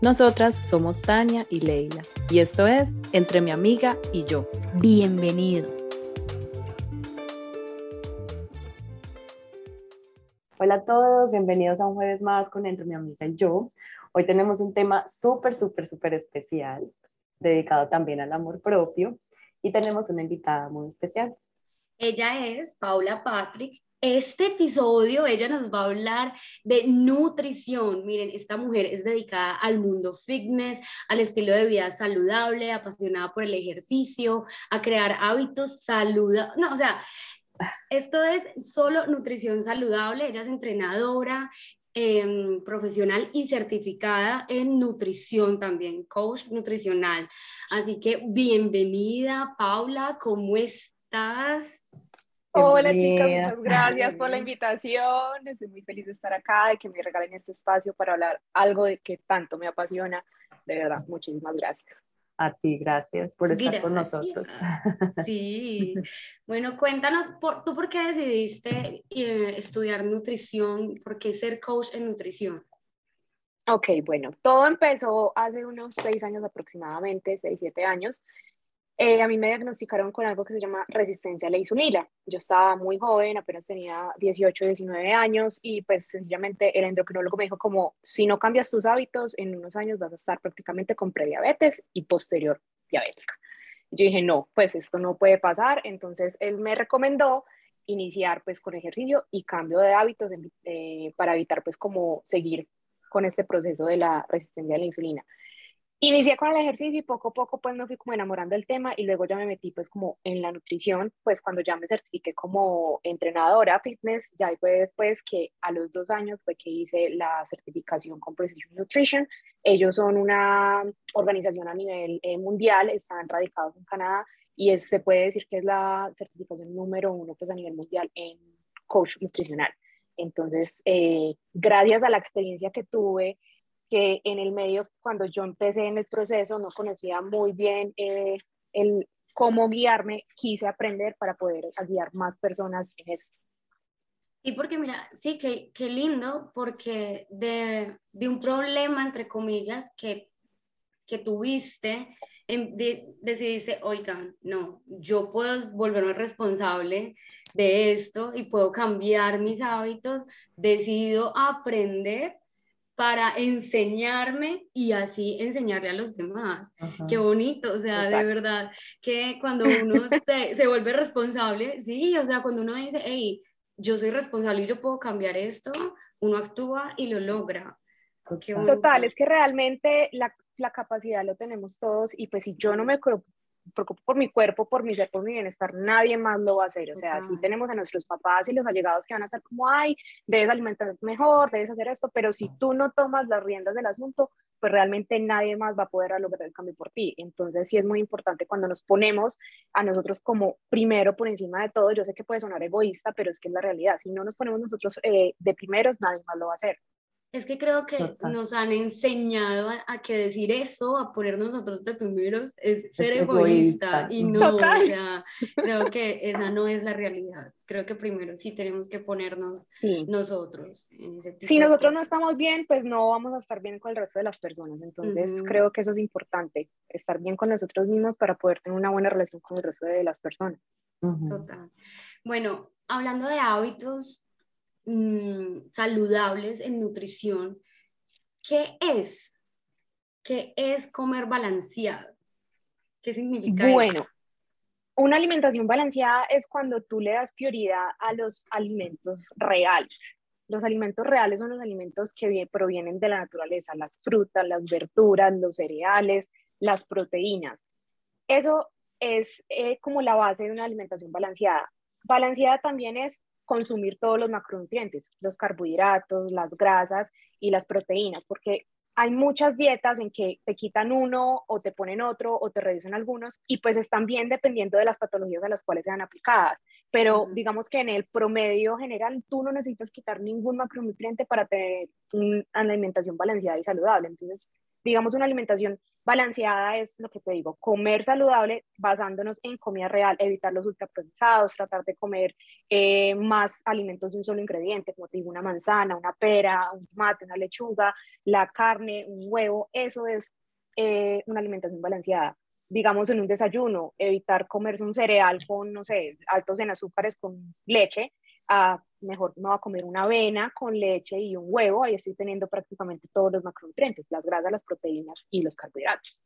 Nosotras somos Tania y Leila y esto es Entre mi amiga y yo. Bienvenidos. Hola a todos, bienvenidos a un jueves más con Entre mi amiga y yo. Hoy tenemos un tema súper, súper, súper especial, dedicado también al amor propio y tenemos una invitada muy especial. Ella es Paula Patrick. Este episodio ella nos va a hablar de nutrición. Miren, esta mujer es dedicada al mundo fitness, al estilo de vida saludable, apasionada por el ejercicio, a crear hábitos saludables. No, o sea, esto es solo nutrición saludable. Ella es entrenadora, Em, profesional y certificada en nutrición también, coach nutricional. Así que bienvenida, Paula, ¿cómo estás? Hola chicas, muchas gracias por la invitación. Estoy muy feliz de estar acá, de que me regalen este espacio para hablar algo de que tanto me apasiona. De verdad, muchísimas gracias. A ti, gracias por estar con nosotros. Sí, bueno, cuéntanos, ¿tú por qué decidiste eh, estudiar nutrición? ¿Por qué ser coach en nutrición? Ok, bueno, todo empezó hace unos seis años aproximadamente, seis, siete años. Eh, a mí me diagnosticaron con algo que se llama resistencia a la insulina. Yo estaba muy joven, apenas tenía 18, 19 años y pues sencillamente el endocrinólogo me dijo como, si no cambias tus hábitos, en unos años vas a estar prácticamente con prediabetes y posterior diabética. Yo dije, no, pues esto no puede pasar. Entonces él me recomendó iniciar pues con ejercicio y cambio de hábitos eh, para evitar pues como seguir con este proceso de la resistencia a la insulina. Inicié con el ejercicio y poco a poco pues me fui como enamorando del tema y luego ya me metí pues como en la nutrición, pues cuando ya me certifiqué como entrenadora fitness, ya fue después que a los dos años fue que hice la certificación con Precision Nutrition. Ellos son una organización a nivel eh, mundial, están radicados en Canadá y se puede decir que es la certificación número uno pues a nivel mundial en coach nutricional. Entonces, eh, gracias a la experiencia que tuve, que en el medio, cuando yo empecé en el proceso, no conocía muy bien eh, el cómo guiarme, quise aprender para poder guiar más personas en esto. Sí, porque mira, sí, qué, qué lindo, porque de, de, un problema, entre comillas, que, que tuviste, de, decidiste, oigan, no, yo puedo volverme responsable de esto y puedo cambiar mis hábitos, decido aprender para enseñarme y así enseñarle a los demás. Qué bonito, o sea, de verdad, que cuando uno se, se, vuelve responsable, sí, o sea, cuando uno dice, hey, yo soy responsable y yo puedo cambiar esto, uno actúa y lo logra. Total, es que realmente la, la, capacidad lo tenemos todos y pues si yo no me preocupo por mi cuerpo, por mi ser, por mi bienestar, nadie más lo va a hacer. O sea, si tenemos a nuestros papás y los allegados que van a estar como, ay, debes alimentarte mejor, debes hacer esto, pero si tú no tomas las riendas del asunto, pues realmente nadie más va a poder lograr el cambio por ti. Entonces sí es muy importante cuando nos ponemos a nosotros como primero por encima de todo. Yo sé que puede sonar egoísta, pero es que es la realidad. Si no nos ponemos nosotros eh, de primeros, nadie más lo va a hacer. Es que creo que nos han enseñado a, que decir eso, a ponernos nosotros de primeros, es ser egoísta. Y no, o sea, creo que esa no es la realidad. Creo que primero sí tenemos que ponernos nosotros. si nosotros no estamos bien, pues no vamos a estar bien con el resto de las personas. Entonces creo que eso es importante, estar bien con nosotros mismos para poder tener una buena relación con el resto de las personas. Total. Bueno, hablando de hábitos, Mm, saludables en nutrición, ¿qué es? ¿Qué es comer balanceado? ¿Qué significa bueno, una alimentación balanceada es cuando tú le das prioridad a los alimentos reales. Los alimentos reales son los alimentos que provienen de la naturaleza, las frutas, las verduras, los cereales, las proteínas. Eso es eh, como la base de una alimentación balanceada. Balanceada también es consumir todos los macronutrientes, los carbohidratos, las grasas y las proteínas, porque hay muchas dietas en que te quitan uno o te ponen otro o te reducen algunos y pues están bien dependiendo de las patologías a las cuales sean aplicadas. Pero digamos que en el promedio general tú no necesitas quitar ningún macronutriente para tener una alimentación balanceada y saludable. Entonces, digamos una alimentación Balanceada es lo que te digo, comer saludable basándonos en comida real, evitar los ultraprocesados, tratar de comer eh, más alimentos de un solo ingrediente, como te digo, una manzana, una pera, un tomate, una lechuga, la carne, un huevo, eso es eh, una alimentación balanceada. Digamos en un desayuno, evitar comerse un cereal con, no sé, altos en azúcares con leche, a mejor me voy a comer una avena con leche y un huevo, ahí estoy teniendo prácticamente todos los macronutrientes, las grasas, las proteínas y los carbohidratos.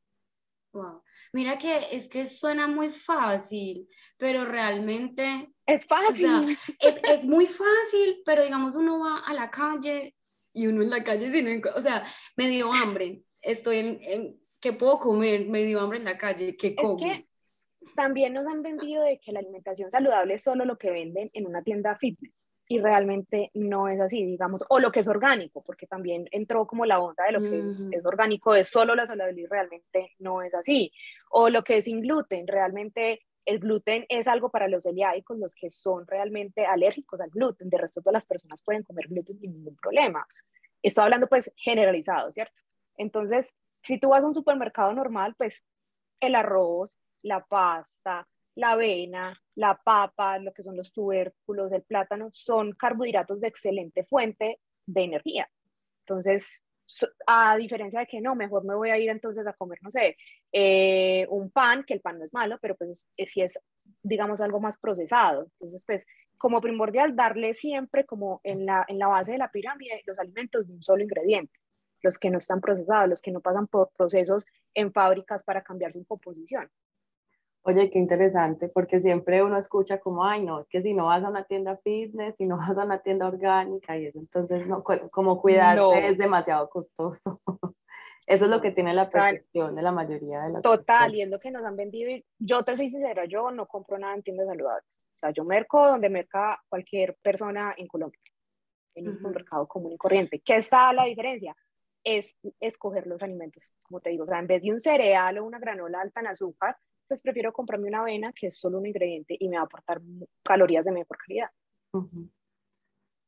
Wow. Mira que es que suena muy fácil, pero realmente... Es fácil. es, es, muy fácil, pero digamos uno va a la calle y uno en la calle tiene, o sea, me dio hambre, estoy en, en ¿qué puedo comer? Me dio hambre en la calle, ¿qué como? Es también nos han vendido de que la alimentación saludable es solo lo que venden en una tienda fitness y realmente no es así, digamos, o lo que es orgánico, porque también entró como la onda de lo que es orgánico, es solo la saludabilidad y realmente no es así, o lo que es sin gluten, realmente el gluten es algo para los celíacos, los que son realmente alérgicos al gluten, de resto todas las personas pueden comer gluten sin ningún problema. Estoy hablando pues generalizado, ¿cierto? Entonces, si tú vas a un supermercado normal, pues el arroz, la pasta, la avena, la papa, lo que son los tubérculos, el plátano, son carbohidratos de excelente fuente de energía. Entonces, a diferencia de que no, mejor me voy a ir entonces a comer, no sé, eh, un pan, que el pan no es malo, pero pues si es, digamos, algo más procesado. Entonces, pues como primordial, darle siempre como en la, en la base de la pirámide los alimentos de un solo ingrediente, los que no están procesados, los que no pasan por procesos en fábricas para cambiar su composición. Oye, qué interesante, porque siempre uno escucha como, ay, no, es que si no vas a una tienda fitness, si no vas a una tienda orgánica y eso, entonces no, como cuidarse es demasiado costoso. Eso es lo que tiene la percepción de la mayoría de las Total, y es lo que nos han vendido. Y yo te soy sincera, yo no compro nada en tiendas saludables. O sea, yo merco donde merca cualquier persona en Colombia, en un mercado común y corriente. ¿Qué está la diferencia? Es escoger los alimentos, como te digo. O sea, en vez de un cereal o una granola alta en azúcar, pues prefiero comprarme una avena que es solo un ingrediente y me va a aportar calorías de mejor calidad.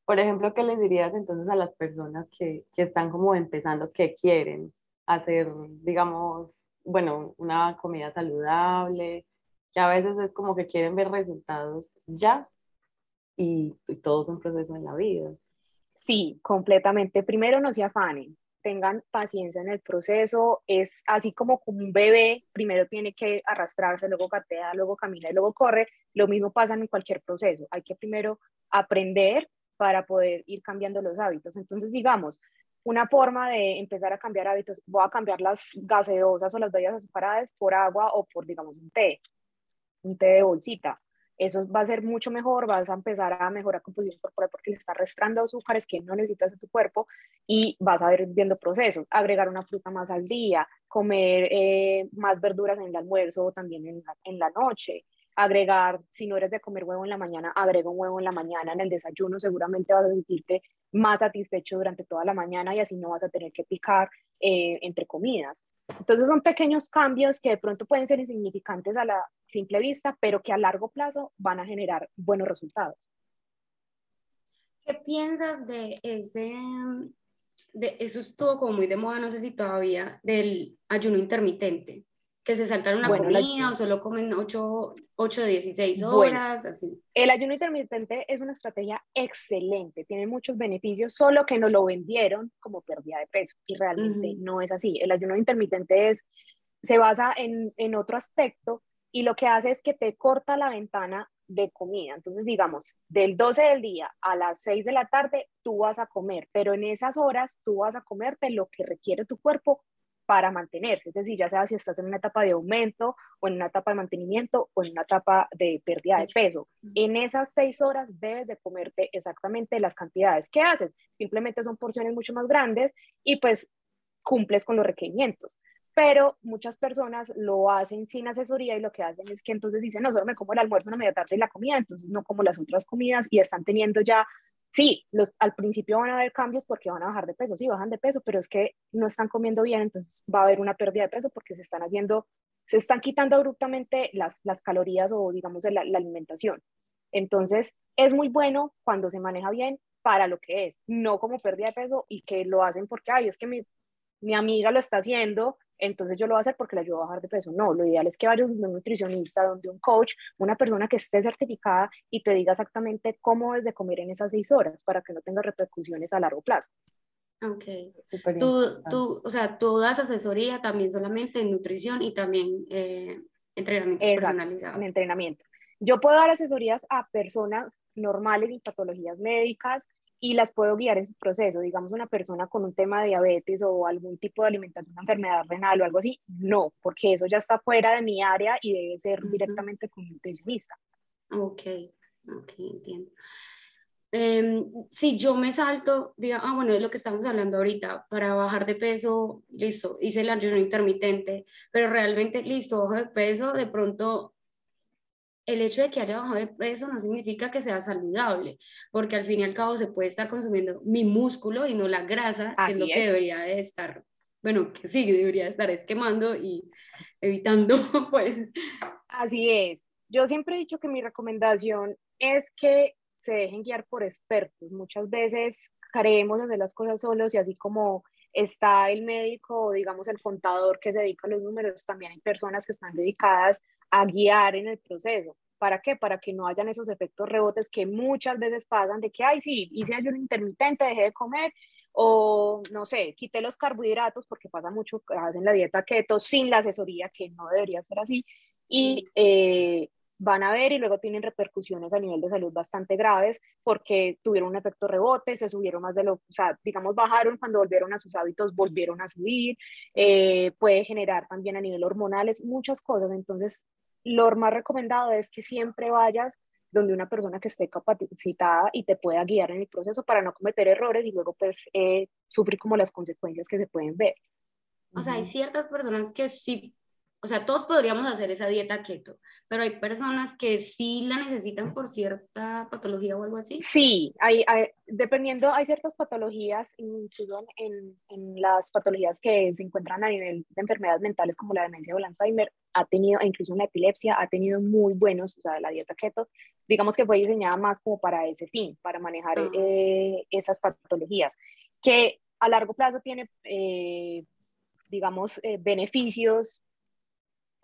Por ejemplo, ¿qué les dirías entonces a las personas que, que están como empezando, que quieren hacer, digamos, bueno, una comida saludable, que a veces es como que quieren ver resultados ya y, y todo es un proceso en la vida? Sí, completamente. Primero no se afanen, tengan paciencia en el proceso. Es así como un bebé, primero tiene que arrastrarse, luego gatea, luego camina y luego corre. Lo mismo pasa en cualquier proceso. Hay que primero aprender para poder ir cambiando los hábitos. Entonces, digamos, una forma de empezar a cambiar hábitos, voy a cambiar las gaseosas o las bebidas azucaradas por agua o por, digamos, un té, un té de bolsita eso va a ser mucho mejor, vas a empezar a mejorar composición corporal porque le está restando azúcares que no necesitas en tu cuerpo y vas a ver viendo procesos, agregar una fruta más al día, comer eh, más verduras en el almuerzo o también en la noche, agregar, si no eres de comer huevo en la mañana, agrega un huevo en la mañana, en el desayuno seguramente vas a sentirte más satisfecho durante toda la mañana y así no vas a tener que picar eh, entre comidas. Entonces son pequeños cambios que de pronto pueden ser insignificantes a la simple vista, pero que a largo plazo van a generar buenos resultados. ¿Qué piensas de ese, de eso estuvo como muy de moda, no sé si todavía, del ayuno intermitente? Que se saltaron una comida o solo comen 8, 8 de 16 horas, así. El ayuno intermitente es una estrategia excelente, tiene muchos beneficios, solo que no lo vendieron como pérdida de peso y realmente no es así. El ayuno intermitente es, se basa en, en otro aspecto y lo que hace es que te corta la ventana de comida. Entonces, digamos, del 12 del día a las 6 de la tarde, tú vas a comer, pero en esas horas tú vas a comerte lo que requiere tu cuerpo para mantenerse, es decir, ya sea si estás en una etapa de aumento o en una etapa de mantenimiento o en una etapa de pérdida de peso. En esas seis horas debes de comerte exactamente las cantidades. ¿Qué haces? Simplemente son porciones mucho más grandes y pues cumples con los requerimientos. Pero muchas personas lo hacen sin asesoría y lo que hacen es que entonces dicen, no, solo me como el almuerzo, una media tarde y la comida, entonces no como las otras comidas y están teniendo ya sí, los, al principio van a haber cambios porque van a bajar de peso, sí, bajan de peso, pero es que no están comiendo bien, entonces va a haber una pérdida de peso porque se están haciendo, se están quitando abruptamente las, calorías o digamos la, alimentación. Entonces, es muy bueno cuando se maneja bien para lo que es, no como pérdida de peso y que lo hacen porque, ay, es que mi amiga lo está haciendo, entonces yo lo voy a hacer porque le ayudo a bajar de peso. No, lo ideal es que vayas donde un nutricionista, donde un coach, una persona que esté certificada y te diga exactamente cómo es de comer en esas seis horas para que no tenga repercusiones a largo plazo. Ok. Tú, tú, o sea, tú das asesoría también solamente en nutrición y también eh, entrenamiento personalizado. En entrenamiento. Yo puedo dar asesorías a personas normales y patologías médicas, y las puedo guiar en su proceso. Digamos, una persona con un tema de diabetes o algún tipo de alimentación, una enfermedad renal o algo así, no, porque eso ya está fuera de mi área y debe ser directamente con un nutricionista. Ok, ok, entiendo. Eh, si yo me salto, diga, ah, bueno, es lo que estamos hablando ahorita, para bajar de peso, listo, hice el ayuno intermitente, pero realmente, listo, bajo de peso, de pronto el hecho de que haya bajado de peso no significa que sea saludable, porque al fin y al cabo se puede estar consumiendo mi músculo y no la grasa, que es lo que debería de estar, bueno, que sí, debería estar esquemando y evitando, pues. Así es. Yo siempre he dicho que mi recomendación es que se dejen guiar por expertos. Muchas veces creemos hacer las cosas solos y así como está el médico, digamos el contador que se dedica a los números, también hay personas que están dedicadas a guiar en el proceso. ¿Para qué? Para que no hayan esos efectos rebotes que muchas veces pasan de que, ay, sí, hice ayuno intermitente, dejé de comer, o no sé, quité los carbohidratos porque pasa mucho, hacen la dieta keto sin la asesoría, que no debería ser así, y eh, van a ver y luego tienen repercusiones a nivel de salud bastante graves porque tuvieron un efecto rebote, se subieron más de lo, o sea, digamos, bajaron cuando volvieron a sus hábitos, volvieron a subir, eh, puede generar también a nivel hormonales muchas cosas. Entonces, lo más recomendado es que siempre vayas donde una persona que esté capacitada y te pueda guiar en el proceso para no cometer errores y luego pues eh, sufrir como las consecuencias que se pueden ver. O sea, hay ciertas personas que sí o sea, todos podríamos hacer esa dieta keto, pero hay personas que sí la necesitan por cierta patología o algo así. Sí, hay, dependiendo, hay ciertas patologías, incluso en, en, las patologías que se encuentran a nivel de enfermedades mentales como la demencia o el Alzheimer, ha tenido, e incluso la epilepsia, ha tenido muy buenos, o sea, la dieta keto, digamos que fue diseñada más como para ese fin, para manejar ah. eh, esas patologías, que a largo plazo tiene, eh, digamos, eh, beneficios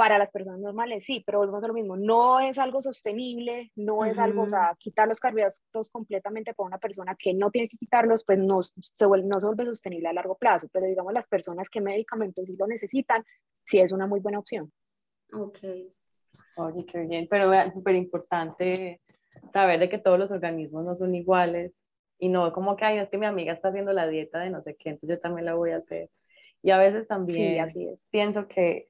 para las personas normales sí, pero volvemos a lo mismo, no es algo sostenible, no es algo, o sea, quitar los carbohidratos completamente para una persona que no tiene que quitarlos, pues no se, vuelve, no se vuelve sostenible a largo plazo, pero digamos las personas que médicamente sí lo necesitan, sí es una muy buena opción. Ok. Oye, qué bien, pero es súper importante saber de que todos los organismos no son iguales y no como que, ay, es que mi amiga está haciendo la dieta de no sé qué, entonces yo también la voy a hacer. Y a veces también sí, así es. pienso que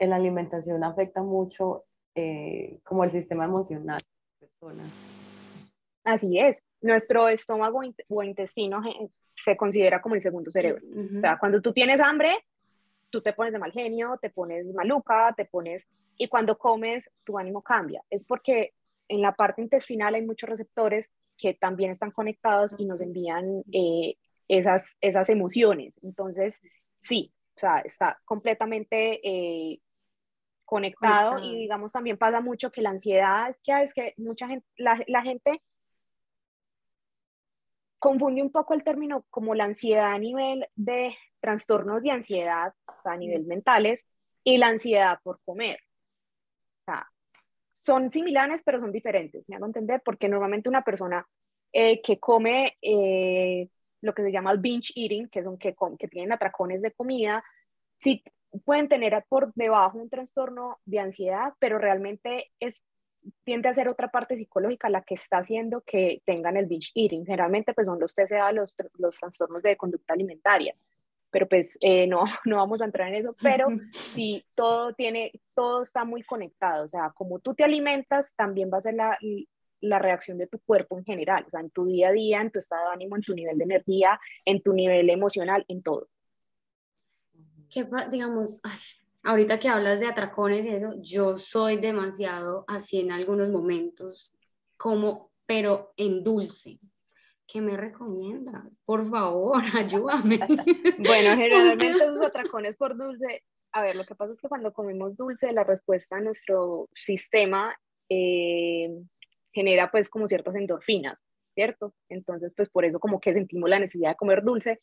en la alimentación afecta mucho eh, como el sistema emocional de personas. Así es. Nuestro estómago o intestino se considera como el segundo cerebro. O sea, cuando tú tienes hambre, tú te pones de mal genio, te pones maluca, te pones... Y cuando comes, tu ánimo cambia. Es porque en la parte intestinal hay muchos receptores que también están conectados y nos envían eh, esas, esas emociones. Entonces, sí, o sea, está completamente eh, conectado y digamos también pasa mucho que la ansiedad es que es que mucha gente la, la, gente confunde un poco el término como la ansiedad a nivel de trastornos de ansiedad o sea, a nivel mentales y la ansiedad por comer. O sea, son similares pero son diferentes me hago entender porque normalmente una persona eh, que come eh, lo que se llama el binge eating que son que, que tienen atracones de comida si pueden tener por debajo un trastorno de ansiedad, pero realmente es tiende a ser otra parte psicológica la que está haciendo que tengan el binge eating. Generalmente pues son los TCA, los, los trastornos de conducta alimentaria. pero pues eh, no, no vamos a entrar en eso, pero sí, todo tiene, todo está muy conectado, o sea, como tú te alimentas, también va a ser la, la reacción de tu cuerpo en general, o sea, en tu día a día, en tu estado de ánimo, en tu nivel de energía, en tu nivel emocional, en todo. Que, digamos, ahorita que hablas de atracones y eso, yo soy demasiado así en algunos momentos, como, pero en dulce. ¿Qué me recomiendas? Por favor, ayúdame. bueno, generalmente esos atracones por dulce, a ver, lo que pasa es que cuando comemos dulce, la respuesta a nuestro sistema eh, genera pues como ciertas endorfinas, ¿cierto? Entonces, pues por eso como que sentimos la necesidad de comer dulce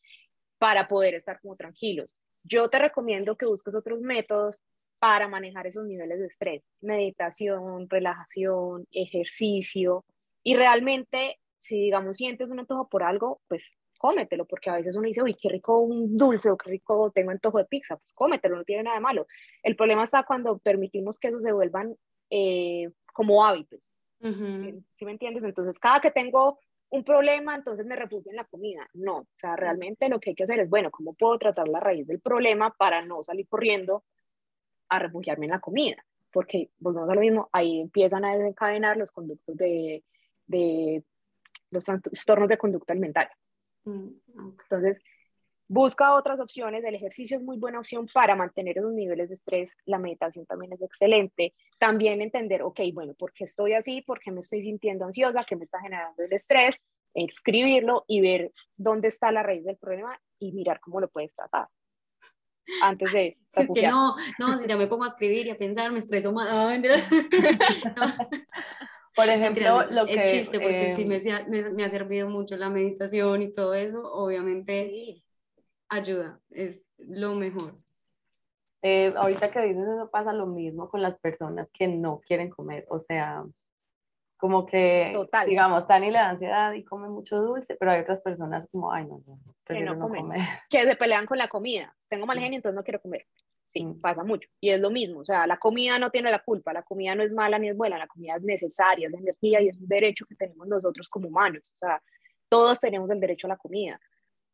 para poder estar como tranquilos. Yo te recomiendo que busques otros métodos para manejar esos niveles de estrés, meditación, relajación, ejercicio y realmente si digamos sientes un antojo por algo, pues cómetelo, porque a veces uno dice, uy, qué rico un dulce o qué rico tengo antojo de pizza, pues cómetelo, no tiene nada de malo. El problema está cuando permitimos que eso se vuelvan eh, como hábitos. ¿Sí me entiendes? Entonces, cada que tengo un problema, entonces me refugio en la comida. No, o sea, realmente lo que hay que hacer es, bueno, ¿cómo puedo tratar la raíz del problema para no salir corriendo a refugiarme en la comida? Porque, volvemos a lo mismo, ahí empiezan a desencadenar los conductos de, de los trastornos de conducta alimentaria. Mm, entonces, Busca otras opciones, el ejercicio es muy buena opción para mantener esos niveles de estrés, la meditación también es excelente. También entender, ok, bueno, ¿por qué estoy así? ¿Por qué me estoy sintiendo ansiosa? ¿Qué me está generando el estrés? Escribirlo y ver dónde está la raíz del problema y mirar cómo lo puedes tratar. Antes de... Es que no, no, si ya me pongo a escribir y a pensar, me estreso más. Por ejemplo, lo que... El chiste, porque sí eh, me, me, ha servido mucho la meditación y todo eso, obviamente ayuda, es lo mejor. Eh, ahorita que dices eso pasa lo mismo con las personas que no quieren comer, o sea, como que, digamos, Tani le da ansiedad y come mucho dulce, pero hay otras personas como, ay, no, no, que no, comen, que se pelean con la comida, tengo mal genio, entonces no quiero comer. Sí, mm. pasa mucho. Y es lo mismo, o sea, la comida no tiene la culpa, la comida no es mala ni es buena, la comida es necesaria, es de energía y es un derecho que tenemos nosotros como humanos, o sea, todos tenemos el derecho a la comida.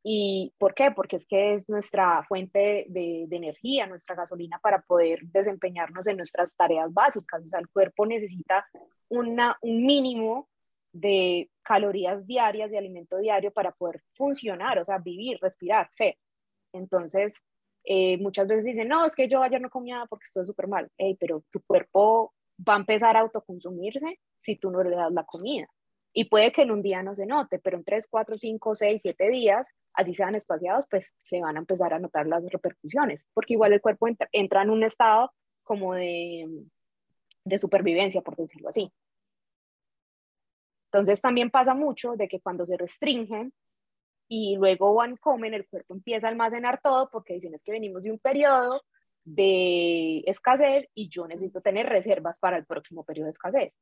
¿Y por qué? Porque es que es nuestra fuente de, energía, nuestra gasolina para poder desempeñarnos en nuestras tareas básicas. O sea, el cuerpo necesita una, un mínimo de calorías diarias, de alimento diario para poder funcionar, o sea, vivir, respirar, ser. Entonces, eh, muchas veces dicen, no, es que yo ayer no comía porque estoy súper mal. pero tu cuerpo va a empezar a autoconsumirse si tú no le das la comida. Y puede que en un día no se note, pero en 3, 4, 5, 6, 7 días, así sean espaciados, pues se van a empezar a notar las repercusiones, porque igual el cuerpo entra, en un estado como de, de supervivencia, por decirlo así. Entonces también pasa mucho de que cuando se restringen y luego van, comen, el cuerpo empieza a almacenar todo porque dicen es que venimos de un periodo de escasez y yo necesito tener reservas para el próximo periodo de escasez.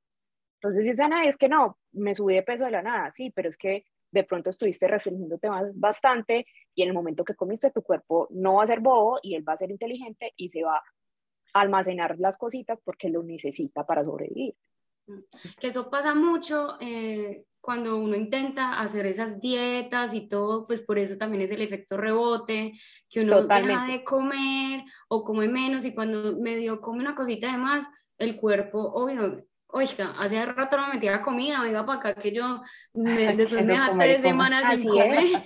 Entonces dicen, es que no, me subí de peso de la nada, sí, pero es que de pronto estuviste restringiéndote bastante y en el momento que comiste tu cuerpo no va a ser bobo y él va a ser inteligente y se va a almacenar las cositas porque lo necesita para sobrevivir. Mm. Que eso pasa mucho eh, cuando uno intenta hacer esas dietas y todo, pues por eso también es el efecto rebote, que uno deja de comer o come menos y cuando medio come una cosita de más, el cuerpo, obvio, oiga, hace rato no me metía comida, iba para acá que yo me, después me deja tres semanas sin comer.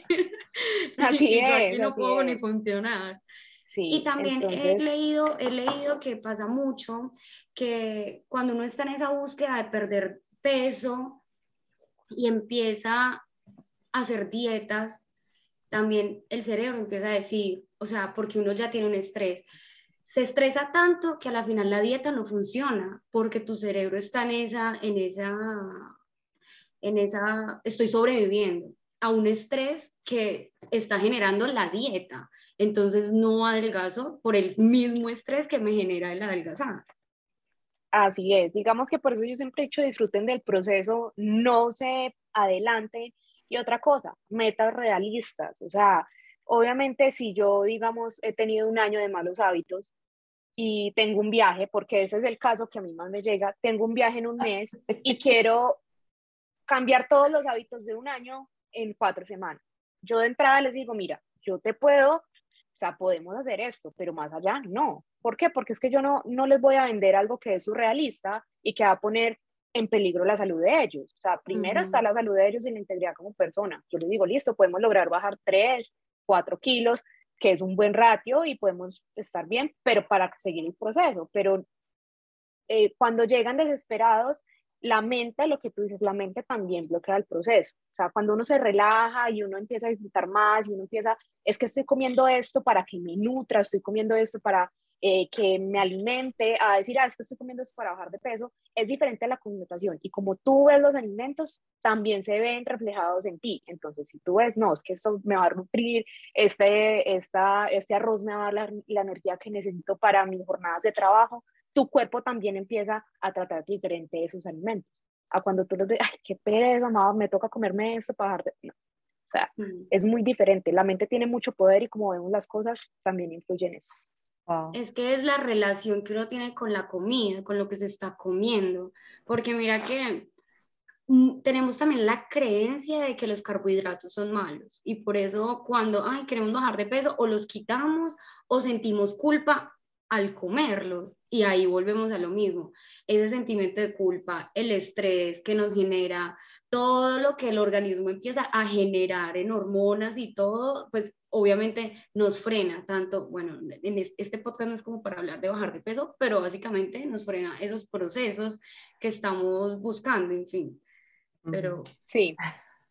Así es. no puedo ni funcionar. Sí, y también he, leído, he leído que pasa mucho que cuando uno está en esa búsqueda de perder peso y empieza a hacer dietas, también el cerebro empieza a decir, o sea, porque uno ya tiene un estrés, se estresa tanto que a la final la dieta no funciona porque tu cerebro está en esa, en esa, en esa, estoy sobreviviendo a un estrés que está generando la dieta. Entonces no adelgazo por el mismo estrés que me genera el adelgazar. Así es, digamos que por eso yo siempre he dicho disfruten del proceso, no se adelanten. Y otra cosa, metas realistas, o sea, Obviamente, si yo, digamos, he tenido un año de malos hábitos y tengo un viaje, porque ese es el caso que a mí más me llega, tengo un viaje en un mes y quiero cambiar todos los hábitos de un año en cuatro semanas. Yo de entrada les digo, mira, yo te puedo O sea, podemos hacer esto, pero más allá no. ¿Por qué? Porque es que yo no, no les voy a vender algo que es surrealista y que va a poner en peligro la salud de ellos. O sea, primero está la salud de ellos y la integridad como persona. Yo les digo, listo, podemos lograr bajar 3, 4 kilos, que es un buen ratio y podemos estar bien, pero para seguir el proceso. Pero eh, cuando llegan desesperados, la mente, lo que tú dices, la mente también bloquea el proceso. O sea, cuando uno se relaja y uno empieza a disfrutar más y uno empieza, es que estoy comiendo esto para que me nutra, estoy comiendo esto para eh, que me alimente, a decir, ah, es que estoy comiendo esto para bajar de peso, es diferente a la connotación. Y como tú ves los alimentos, también se ven reflejados en ti. Entonces, si tú ves, no, es que esto me va a nutrir, este, esta, este arroz me va a dar la, la energía que necesito para mis jornadas de trabajo, tu cuerpo también empieza a tratar diferente esos alimentos. A cuando tú los ves, ay, qué pereza, mamá, me toca comerme esto para dejar de... O sea, mm. es muy diferente. La mente tiene mucho poder y como vemos las cosas, también influye en eso. Es que es la relación que uno tiene con la comida, con lo que se está comiendo. Porque mira que mm, tenemos también la creencia de que los carbohidratos son malos y por eso cuando ay, queremos bajar de peso o los quitamos o sentimos culpa, al comerlos. Y ahí volvemos a lo mismo, ese sentimiento de culpa, el estrés que nos genera, todo lo que el organismo empieza a generar en hormonas y todo, pues obviamente nos frena tanto, bueno, en este podcast no es como para hablar de bajar de peso, pero básicamente nos frena esos procesos que estamos buscando, en fin. Pero sí,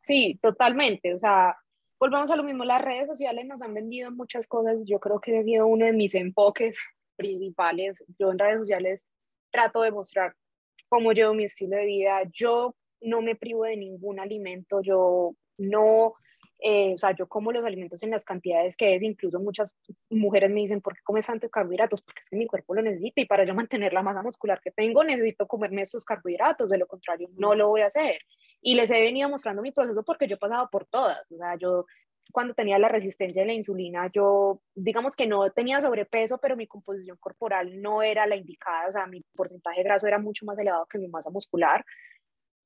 sí, totalmente, o sea, volvamos a lo mismo, las redes sociales nos han vendido muchas cosas, yo creo que he sido uno de mis enfoques principales. Yo en redes sociales trato de mostrar cómo llevo mi estilo de vida. Yo no me privo de ningún alimento, yo no, eh, o sea, yo como los alimentos en las cantidades que es, incluso muchas mujeres me dicen, ¿por qué comes tantos carbohidratos? Porque es que mi cuerpo lo necesita y para yo mantener la masa muscular que tengo necesito comerme estos carbohidratos, de lo contrario no lo voy a hacer. Y les he venido mostrando mi proceso porque yo he pasado por todas, o sea, yo cuando tenía la resistencia de la insulina, yo digamos que no tenía sobrepeso, pero mi composición corporal no era la indicada, o sea, mi porcentaje de graso era mucho más elevado que mi masa muscular.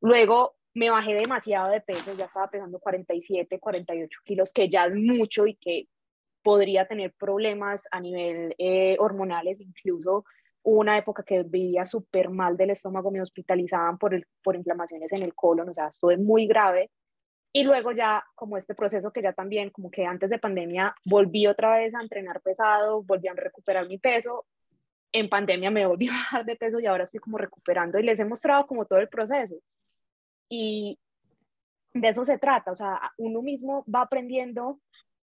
Luego me bajé demasiado de peso, ya estaba pesando 47, 48 kilos, que ya es mucho y que podría tener problemas a nivel eh, hormonales, incluso una época que vivía súper mal del estómago, me hospitalizaban por, el, por inflamaciones en el colon, o sea, estuve muy grave y luego ya como este proceso que ya también como que antes de pandemia volví otra vez a entrenar pesado, volví a recuperar mi peso. En pandemia me volví a bajar de peso y ahora estoy como recuperando y les he mostrado como todo el proceso. Y de eso se trata, o sea, uno mismo va aprendiendo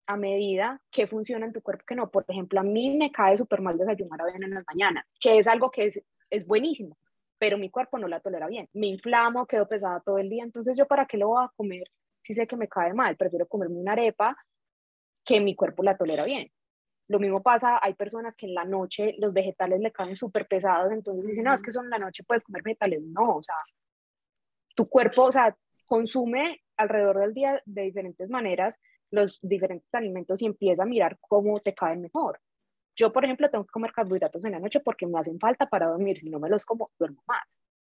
a medida que funciona en tu cuerpo, que no. Por ejemplo, a mí me cae súper mal desayunar avena en las mañanas, que es algo que es, es buenísimo, pero mi cuerpo no la tolera bien. Me inflamo, quedo pesada todo el día, entonces yo para qué lo voy a comer si sé que me cae mal, prefiero comerme una arepa que mi cuerpo la tolera bien. Lo mismo pasa, hay personas que en la noche los vegetales le caen súper pesados, entonces dicen, no, es que son en la noche puedes comer vegetales. No, o sea, tu cuerpo, o sea, consume alrededor del día de diferentes maneras los diferentes alimentos y empieza a mirar cómo te caen mejor. Yo, por ejemplo, tengo que comer carbohidratos en la noche porque me hacen falta para dormir. Si no me los como, duermo más.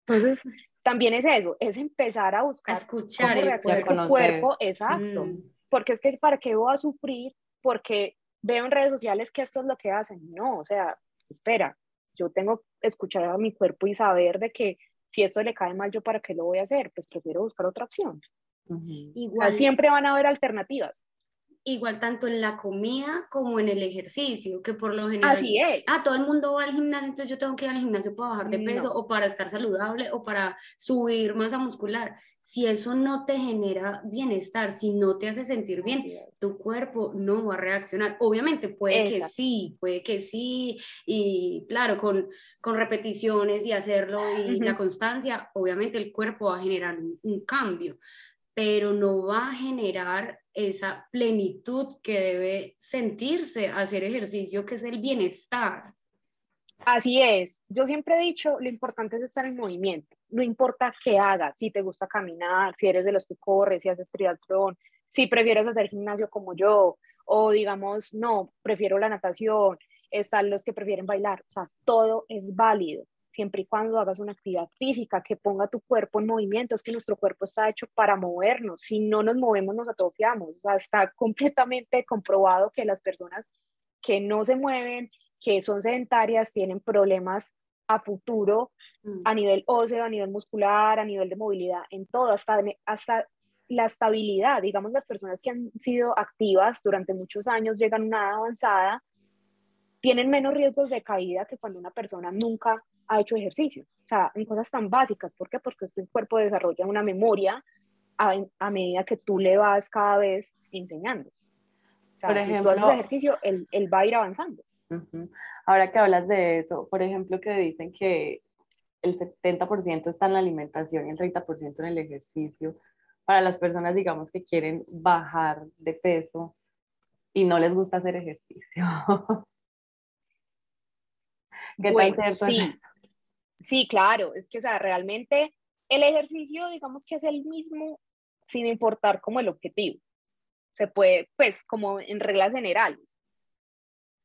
Entonces, también es eso, es empezar a buscar, a escuchar el cuerpo, cuerpo, exacto. Mm. Porque es que, ¿para qué voy a sufrir? Porque veo en redes sociales que esto es lo que hacen. No, o sea, espera, yo tengo que escuchar a mi cuerpo y saber de que si esto le cae mal, ¿yo para qué lo voy a hacer? Pues prefiero buscar otra opción. Igual, siempre van a haber alternativas igual tanto en la comida como en el ejercicio, que por lo general... Así es. Ah, todo el mundo va al gimnasio, entonces yo tengo que ir al gimnasio para bajar de peso o para estar saludable o para subir masa muscular. Si eso no te genera bienestar, si no te hace sentir bien, tu cuerpo no va a reaccionar. Obviamente puede que sí, puede que sí, y claro, con, con repeticiones y hacerlo y la constancia, obviamente el cuerpo va a generar un cambio pero no va a generar esa plenitud que debe sentirse hacer ejercicio, que es el bienestar. Así es. Yo siempre he dicho, lo importante es estar en movimiento. No importa qué hagas, si te gusta caminar, si eres de los que corres, si haces triatlón, si prefieres hacer gimnasio como yo, o digamos, no, prefiero la natación, están los que prefieren bailar. O sea, todo es válido siempre y cuando hagas una actividad física que ponga tu cuerpo en movimiento, es que nuestro cuerpo está hecho para movernos, si no nos movemos nos atrofiamos, o sea, está completamente comprobado que las personas que no se mueven, que son sedentarias, tienen problemas a futuro Mm. a nivel óseo, a nivel muscular, a nivel de movilidad, en todo, hasta, hasta la estabilidad. Digamos, las personas que han sido activas durante muchos años, llegan a una edad avanzada, tienen menos riesgos de caída que cuando una persona nunca ha hecho ejercicio. O sea, en cosas tan básicas. ¿Por qué? Porque este cuerpo desarrolla una memoria a, a medida que tú le vas cada vez enseñando. O sea, Por si ejemplo- tú haces ejercicio, él, él va a ir avanzando. Ujú. Ahora que hablas de eso, por ejemplo, que dicen que el 70% está en la alimentación y el 30% en el ejercicio, para las personas, digamos, que quieren bajar de peso y no les gusta hacer ejercicio. ¿Qué Bueno, es sí. eso? Sí, claro, es que, o sea, realmente el ejercicio, digamos que es el mismo sin importar como el objetivo. Se puede, pues, como en reglas generales.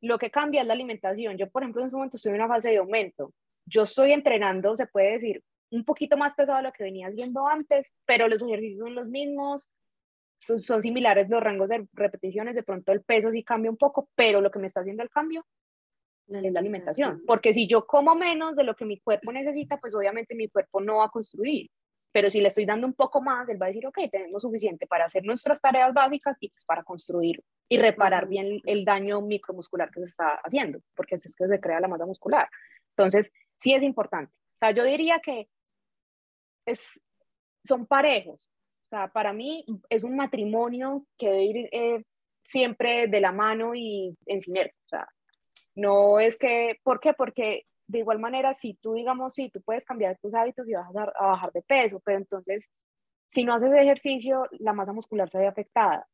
Lo que cambia es la alimentación. Yo, por ejemplo, en este momento estoy en una fase de aumento. Yo estoy entrenando, se puede decir, un poquito más pesado de lo que venía haciendo antes, pero los ejercicios son los mismos, son, son similares los rangos de repeticiones, de pronto el peso sí cambia un poco, pero lo que me está haciendo el cambio es la alimentación. Porque si yo como menos de lo que mi cuerpo necesita, pues obviamente mi cuerpo no va a construir. Pero si le estoy dando un poco más, él va a decir, ok, tenemos suficiente para hacer nuestras tareas básicas y pues para construir y reparar bien el daño micromuscular que se está haciendo, porque así es que se crea la masa muscular. Entonces, sí es importante. O sea, yo diría que es, son parejos. O sea, para mí es un matrimonio que debe ir eh, siempre de la mano y en sinergia. O sea, no es que, ¿por qué? Porque de igual manera, si tú, digamos, sí, tú puedes cambiar tus hábitos y vas a, a bajar de peso, pero entonces, si no haces ejercicio, la masa muscular se ve afectada.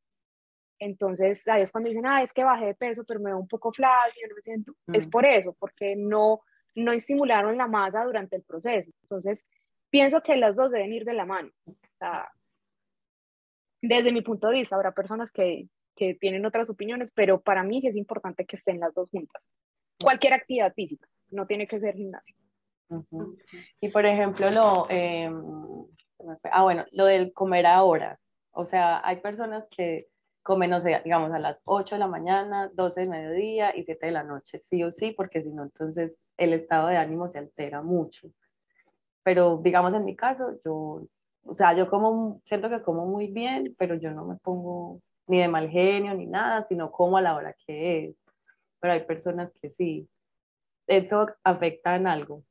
Entonces, ahí es cuando dicen, ah, es que bajé de peso, pero me veo un poco flash, yo no me siento. Es Mm. por eso, porque no, no estimularon la masa durante el proceso. Entonces, pienso que las dos deben ir de la mano. O sea, desde mi punto de vista, habrá personas que, que tienen otras opiniones, pero para mí sí es importante que estén las dos juntas. Cualquier actividad física, no tiene que ser gimnasio. Ujú. Y por ejemplo, lo, eh, ah, bueno, lo del comer a horas. O sea, hay personas que comen, no sé, digamos, a las 8 de la mañana, 12 de mediodía y 7 de la noche, sí o sí, porque si no, entonces el estado de ánimo se altera mucho. Pero digamos, en mi caso, yo, o sea, yo como, siento que como muy bien, pero yo no me pongo ni de mal genio ni nada, sino como a la hora que es. Pero hay personas que sí. ¿Eso afecta en algo?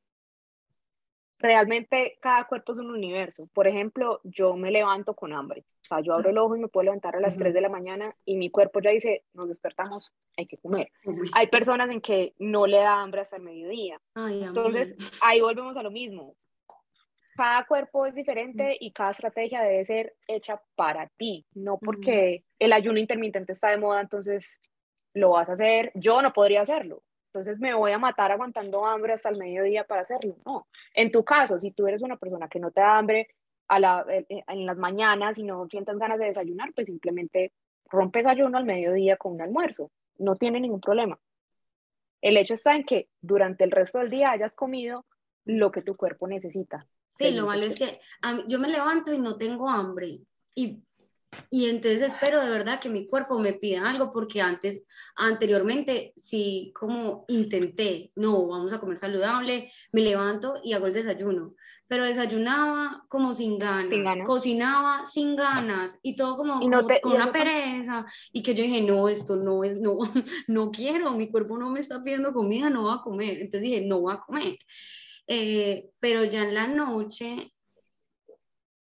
Realmente cada cuerpo es un universo. Por ejemplo, yo me levanto con hambre. O sea, yo abro el ojo y me puedo levantar a las Ujú. 3 de la mañana y mi cuerpo ya dice, nos despertamos, hay que comer. Uy. Hay personas en que no le da hambre hasta el mediodía. Ay. Entonces, ahí volvemos a lo mismo. Cada cuerpo es diferente y cada estrategia debe ser hecha para ti, no porque el ayuno intermitente está de moda, entonces lo vas a hacer. Yo no podría hacerlo. Entonces me voy a matar aguantando hambre hasta el mediodía para hacerlo. No. En tu caso, si tú eres una persona que no te da hambre a la, eh, eh, en las mañanas y no sientas ganas de desayunar, pues simplemente rompes ayuno al mediodía con un almuerzo. No tiene ningún problema. El hecho está en que durante el resto del día hayas comido lo que tu cuerpo necesita. Sí, lo malo es que mí- yo me levanto y no tengo hambre. Y, y entonces espero de verdad que mi cuerpo me pida algo porque antes, anteriormente, sí, como intenté, no, vamos a comer saludable, me levanto y hago el desayuno. Pero desayunaba como sin ganas, Sin ganas. cocinaba sin ganas y todo como, Y no como te- con una pereza. Y que yo dije, no, esto no es, no, no quiero, mi cuerpo no me está pidiendo comida, no va a comer. Entonces dije, no va a comer. Eh, pero ya en la noche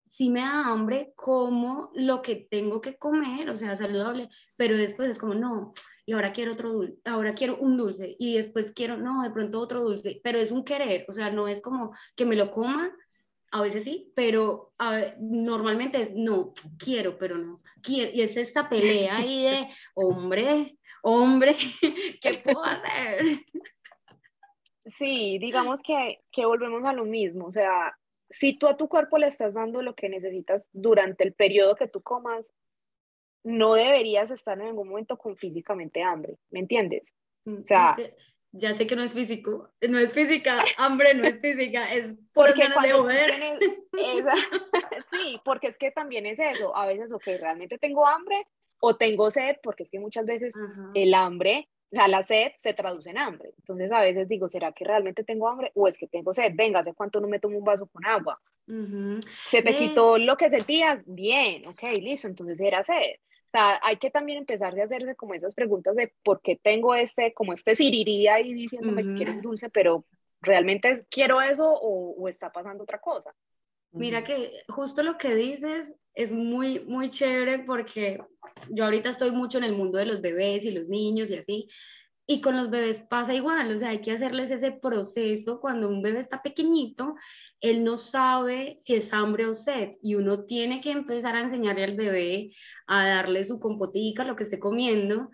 sí me da hambre, como lo que tengo que comer, o sea, saludable, pero después es como, no, y ahora quiero otro dulce, ahora quiero un dulce, y después quiero, no, de pronto otro dulce, pero es un querer, o sea, no es como que me lo coma, a veces sí, pero a ve- normalmente es, no, quiero, pero no, quiero, y es esta pelea ahí de, hombre, hombre, ¿qué puedo hacer? Sí, digamos que, que volvemos a lo mismo. O sea, si tú a tu cuerpo le estás dando lo que necesitas durante el periodo que tú comas, no deberías estar en ningún momento con físicamente hambre, ¿me entiendes? O sea- ya sé que no es físico, no es física, hambre no es física, es por Porque de cuando joder. tienes esa, sí, porque es que también es eso. A veces, ok, realmente tengo hambre o tengo sed, porque es que muchas veces Ajá. el hambre O sea, la sed se traduce en hambre. Entonces a veces digo, ¿será que realmente tengo hambre o es que tengo sed? Venga, ¿hace cuánto no me tomo un vaso con agua? ¿Se te quitó lo que sentías? Bien, ok, listo, entonces era sed. O sea, hay que también empezar a hacerse como esas preguntas de por qué tengo este, como este siriría ahí diciéndome que quiero dulce, pero realmente quiero eso o, o está pasando otra cosa. Mira que justo lo que dices es muy, muy chévere porque yo ahorita estoy mucho en el mundo de los bebés y los niños y así, y con los bebés pasa igual, o sea, hay que hacerles ese proceso cuando un bebé está pequeñito, él no sabe si es hambre o sed y uno tiene que empezar a enseñarle al bebé a darle su compotica, lo que esté comiendo,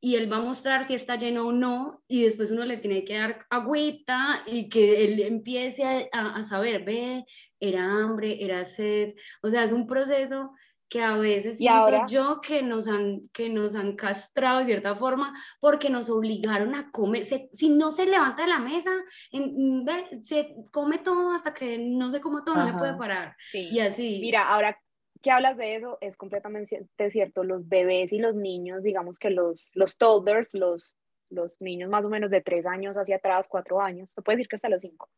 y él va a mostrar si está lleno o no, y después uno le tiene que dar agüita y que él empiece a, a saber, ve, era hambre, era sed, o sea, es un proceso que a veces siento yo que nos, han, que nos han castrado de cierta forma porque nos obligaron a comer. si no se levanta de la mesa, en, se come todo hasta que no se come todo, no le puede parar. Y así. Mira, ahora que hablas de eso, es completamente cierto. Los bebés y los niños, digamos que los, los toddlers, los, los niños más o menos de tres años hacia atrás, cuatro años, se puede decir que hasta los cinco,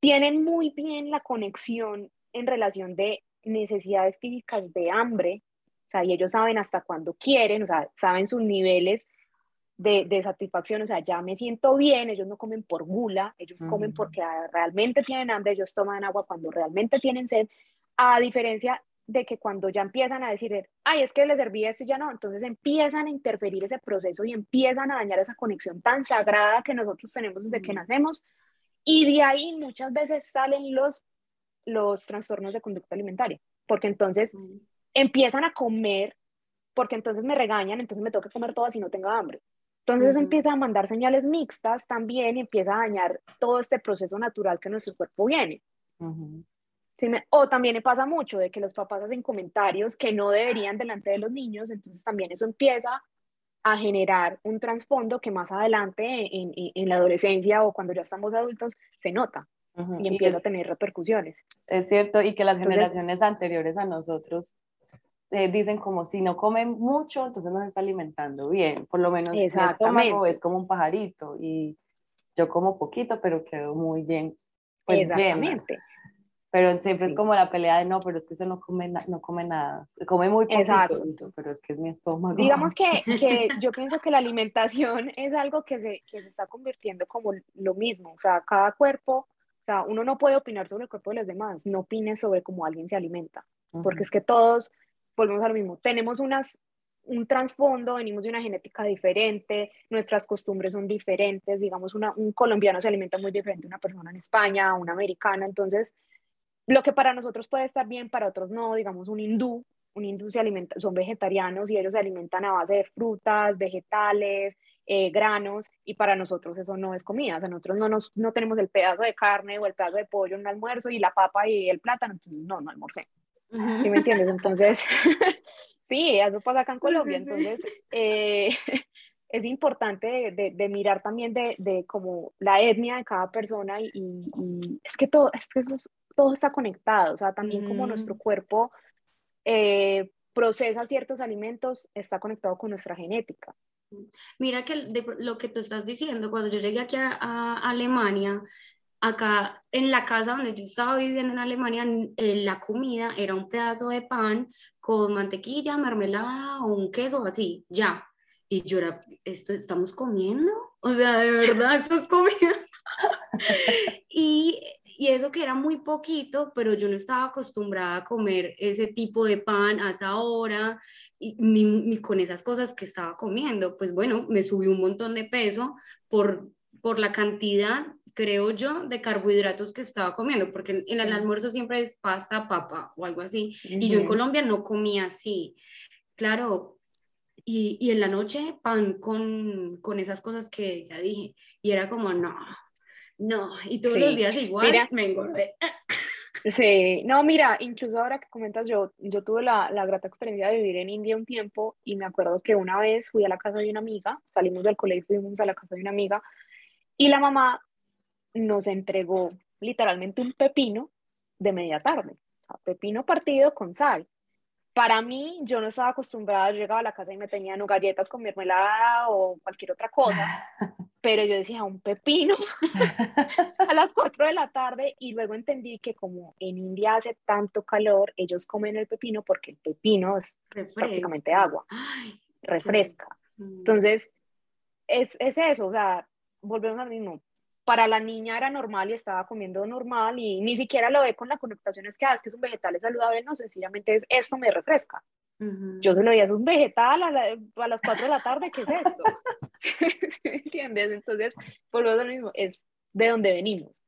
tienen muy bien la conexión en relación de necesidades físicas de hambre, o sea, y ellos saben hasta cuándo quieren, o sea, saben sus niveles de, de, satisfacción, o sea, ya me siento bien, ellos no comen por gula, ellos comen porque realmente tienen hambre, ellos toman agua cuando realmente tienen sed, a diferencia de que cuando ya empiezan a decir, ay, es que les serví esto y ya no, entonces empiezan a interferir ese proceso y empiezan a dañar esa conexión tan sagrada que nosotros tenemos desde que nacemos. Y de ahí muchas veces salen los los trastornos de conducta alimentaria, porque entonces empiezan a comer, porque entonces me regañan, entonces me toca comer todo si no tengo hambre. Entonces eso empieza a mandar señales mixtas también y empieza a dañar todo este proceso natural que nuestro cuerpo viene. O también me pasa mucho de que los papás hacen comentarios que no deberían delante de los niños, entonces también eso empieza a generar un trasfondo que más adelante en, en, la adolescencia o cuando ya estamos adultos se nota y empieza a tener repercusiones. Es cierto, y que las generaciones anteriores a nosotros eh, dicen como si no comen mucho, entonces no se está alimentando bien, por lo menos el estómago es como un pajarito y yo como poquito, pero quedo muy bien. Pues, Exactamente. Pero siempre es como la pelea de no, pero es que eso no come, no come nada, come muy poquito, Exacto. pero es que es mi estómago. Digamos que, que yo pienso que la alimentación es algo que se, que se está convirtiendo como lo mismo, o sea, cada cuerpo o sea, uno no puede opinar sobre el cuerpo de los demás, no opines sobre cómo alguien se alimenta, porque es que todos, volvemos a lo mismo, tenemos unas, un trasfondo, venimos de una genética diferente, nuestras costumbres son diferentes, digamos, una, un colombiano se alimenta muy diferente a una persona en España, una americana, entonces, lo que para nosotros puede estar bien, para otros no, digamos, un hindú, un hindú se alimenta, son vegetarianos y ellos se alimentan a base de frutas, vegetales, eh, granos y para nosotros eso no es comida, o sea, nosotros no, nos, no tenemos el pedazo de carne o el pedazo de pollo en un almuerzo y la papa y el plátano, entonces no, no almorcé. ¿Sí me entiendes? Entonces, sí, eso pasa acá en Colombia, entonces eh, es importante de, de, mirar también de, de, como la etnia de cada persona y, y, es que todo, es que todo está conectado, o sea, también como nuestro cuerpo eh, procesa ciertos alimentos, está conectado con nuestra genética. Mira que lo que tú estás diciendo, cuando yo llegué aquí a, Alemania, acá en la casa donde yo estaba viviendo en Alemania, eh, la comida era un pedazo de pan con mantequilla, mermelada o un queso así, ya. Y yo era, ¿esto estamos comiendo? O sea, de verdad, esto es comida. y y eso que era muy poquito, pero yo no estaba acostumbrada a comer ese tipo de pan a esa hora, y, ni, con esas cosas que estaba comiendo. Pues bueno, me subí un montón de peso por, por la cantidad, creo yo, de carbohidratos que estaba comiendo, porque en el almuerzo siempre es pasta, papa o algo así, y yo en Colombia no comía así. Claro, y, y, en la noche pan con, con esas cosas que ya dije, y era como, no, no, y todos los días igual mira, me engordé. Sí, no, mira, incluso ahora que comentas, yo, yo tuve la, la, grata experiencia de vivir en India un tiempo y me acuerdo que una vez fui a la casa de una amiga, salimos del colegio y fuimos a la casa de una amiga y la mamá nos entregó literalmente un pepino de media tarde, pepino partido con sal. Para mí, yo no estaba acostumbrada, yo llegaba a la casa y me tenían galletas con mermelada o cualquier otra cosa, pero yo decía un pepino a las 4 de la tarde y luego entendí que como en India hace tanto calor, ellos comen el pepino porque el pepino es prácticamente agua, refresca. Entonces, es, es eso, o sea, volvemos al mismo, para la niña era normal y estaba comiendo normal y ni siquiera lo ve con la connotación es que, ah, es que es un vegetal saludable, no, sencillamente es esto me refresca. Yo se lo veía, es un vegetal a, las 4 de la tarde, ¿qué es esto? ¿Entiendes? Entonces, a lo mismo, es de donde venimos.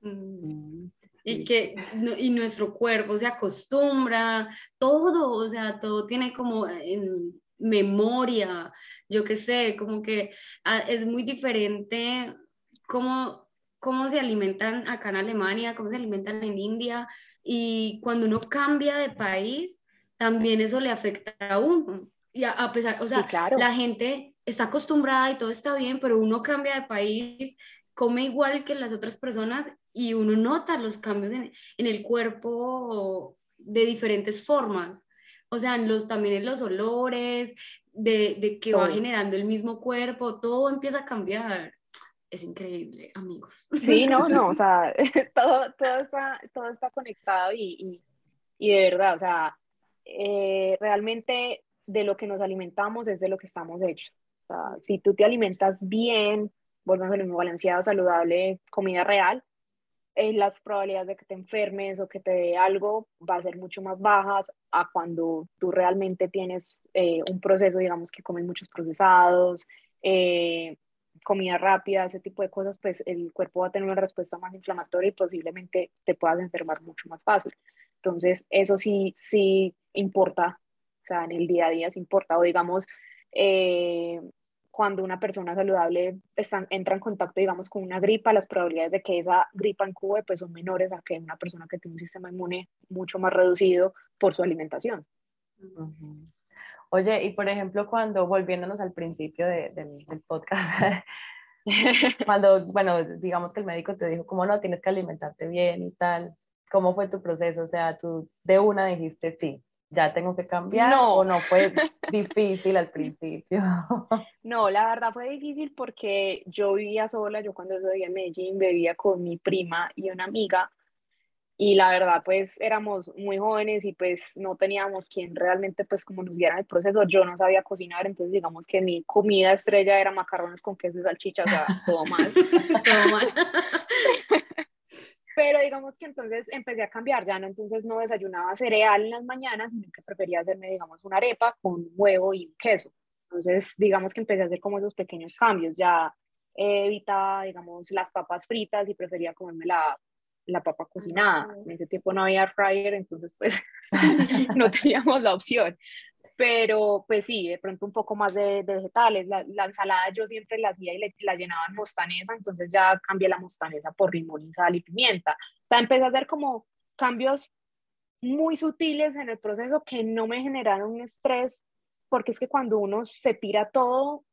Mm. Y que y nuestro cuerpo se acostumbra, todo, o sea, todo tiene como en memoria, yo qué sé, como que ah, es muy diferente cómo, cómo se alimentan acá en Alemania, cómo se alimentan en India, y cuando uno cambia de país, también eso le afecta a uno. Y a, pesar, o sea, la gente está acostumbrada y todo está bien, pero uno cambia de país, come igual que las otras personas y uno nota los cambios en, en el cuerpo de diferentes formas. O sea, los, también en los olores, de, de que va generando el mismo cuerpo, todo empieza a cambiar es increíble, amigos. Sí, no, no, o sea, todo, todo, está, todo está conectado y, y, de verdad, o sea, eh, realmente de lo que nos alimentamos es de lo que estamos hechos. O sea, si tú te alimentas bien, volvemos al mismo balanceado, saludable, comida real, eh, las probabilidades de que te enfermes o que te dé algo va a ser mucho más bajas a cuando tú realmente tienes eh, un proceso, digamos, que comes muchos procesados, eh, comida rápida, ese tipo de cosas, pues el cuerpo va a tener una respuesta más inflamatoria y posiblemente te puedas enfermar mucho más fácil. Entonces, eso sí, sí importa, o sea, en el día a día sí importa, o digamos, eh, cuando una persona saludable está, entra en contacto, digamos, con una gripa, las probabilidades de que esa gripa incube pues son menores a que una persona que tiene un sistema inmune mucho más reducido por su alimentación. Oye, y por ejemplo, cuando volviéndonos al principio del, del podcast, cuando, bueno, digamos que el médico te dijo, como no, tienes que alimentarte bien y tal, ¿cómo fue tu proceso? O sea, tú de una dijiste, sí, ya tengo que cambiar no. o no fue difícil al principio? No, la verdad fue difícil porque yo vivía sola, yo cuando vivía en Medellín vivía con mi prima y una amiga y la verdad pues éramos muy jóvenes y pues no teníamos quien realmente pues como nos diera el proceso, yo no sabía cocinar, entonces digamos que mi comida estrella era macarrones con queso y salchicha, o sea, todo mal, todo mal. Pero digamos que entonces empecé a cambiar, ya no, entonces no desayunaba cereal en las mañanas, sino que prefería hacerme, digamos, una arepa con huevo y queso. Entonces, digamos que empecé a hacer como esos pequeños cambios, ya evitaba, digamos, las papas fritas y prefería comerme la la papa cocinada. En ese tiempo no había fryer, entonces pues no teníamos la opción. Pero pues sí, de pronto un poco más de, vegetales. La, ensalada yo siempre la hacía y la llenaba en mostanesa, entonces ya cambié la mostanesa por limón sal y pimienta. O sea, empecé a hacer como cambios muy sutiles en el proceso que no me generaron un estrés, porque es que cuando uno se tira todo,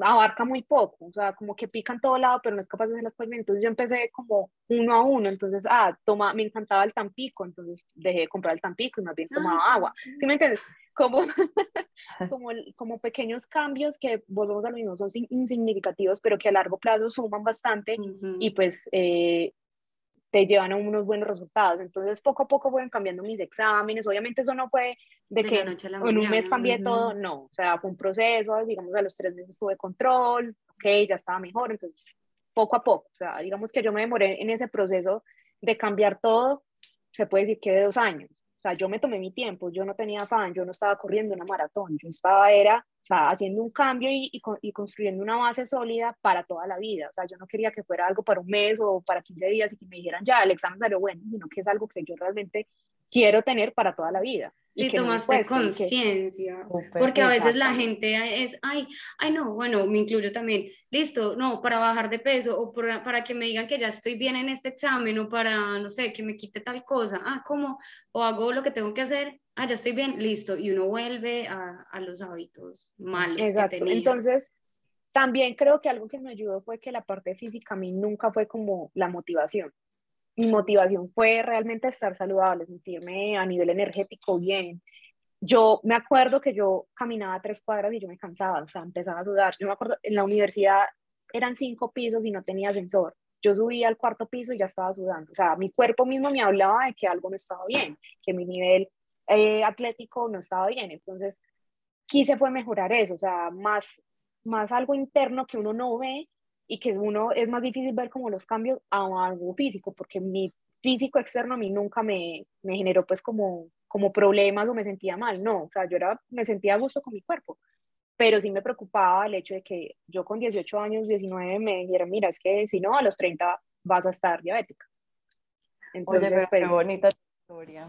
abarca muy poco, o sea, como que pica en todo lado, pero no es capaz de hacer las cosas bien. Entonces yo empecé como uno a uno, entonces, ah, toma, me encantaba el Tampico, entonces dejé de comprar el Tampico y más bien tomaba ah, agua. ¿Sí me entiendes? Como, como, como pequeños cambios que, volvemos a lo mismo, son insignificativos, pero que a largo plazo suman bastante y pues eh, te llevan a unos buenos resultados. Entonces, poco a poco fueron cambiando mis exámenes. Obviamente eso no fue de, que en un mes cambié todo, no. O sea, fue un proceso, digamos, a los tres meses tuve control, ok, ya estaba mejor. Entonces, poco a poco, o sea, digamos que yo me demoré en ese proceso de cambiar todo, se puede decir que de dos años. O sea, yo me tomé mi tiempo, yo no tenía afán, yo no estaba corriendo una maratón, yo estaba era, o sea, haciendo un cambio y, y, construyendo una base sólida para toda la vida. O sea, yo no quería que fuera algo para un mes o para 15 días y que me dijeran, ya, el examen salió bueno, sino que es algo que yo realmente quiero tener para toda la vida. Y, tomaste conciencia, porque a veces la gente es, ay, ay no, bueno, me incluyo también, listo, no, para bajar de peso o para que me digan que ya estoy bien en este examen o para, no sé, que me quite tal cosa, ah, ¿cómo? O hago lo que tengo que hacer, ah, ya estoy bien, listo, y uno vuelve a, a los hábitos malos Exacto. que tenía. Entonces, también creo que algo que me ayudó fue que la parte física a mí nunca fue como la motivación mi motivación fue realmente estar saludable, sentirme a nivel energético bien. Yo me acuerdo que yo caminaba tres cuadras y yo me cansaba, o sea, empezaba a sudar. Yo me acuerdo, en la universidad eran cinco pisos y no tenía ascensor. Yo subía al cuarto piso y ya estaba sudando. O sea, mi cuerpo mismo me hablaba de que algo no estaba bien, que mi nivel eh, atlético no estaba bien. Entonces, quise fue mejorar eso, o sea, más, más algo interno que uno no ve y que uno es más difícil ver como los cambios a algo físico, porque mi físico externo a mí nunca me, me generó pues como, como problemas o me sentía mal, no, o sea, yo era, me sentía a gusto con mi cuerpo, pero sí me preocupaba el hecho de que yo con 18 años, 19 me dijeron, mira, es que si no, a los 30 vas a estar diabética. Entonces, Oye, pero qué pues bonita historia.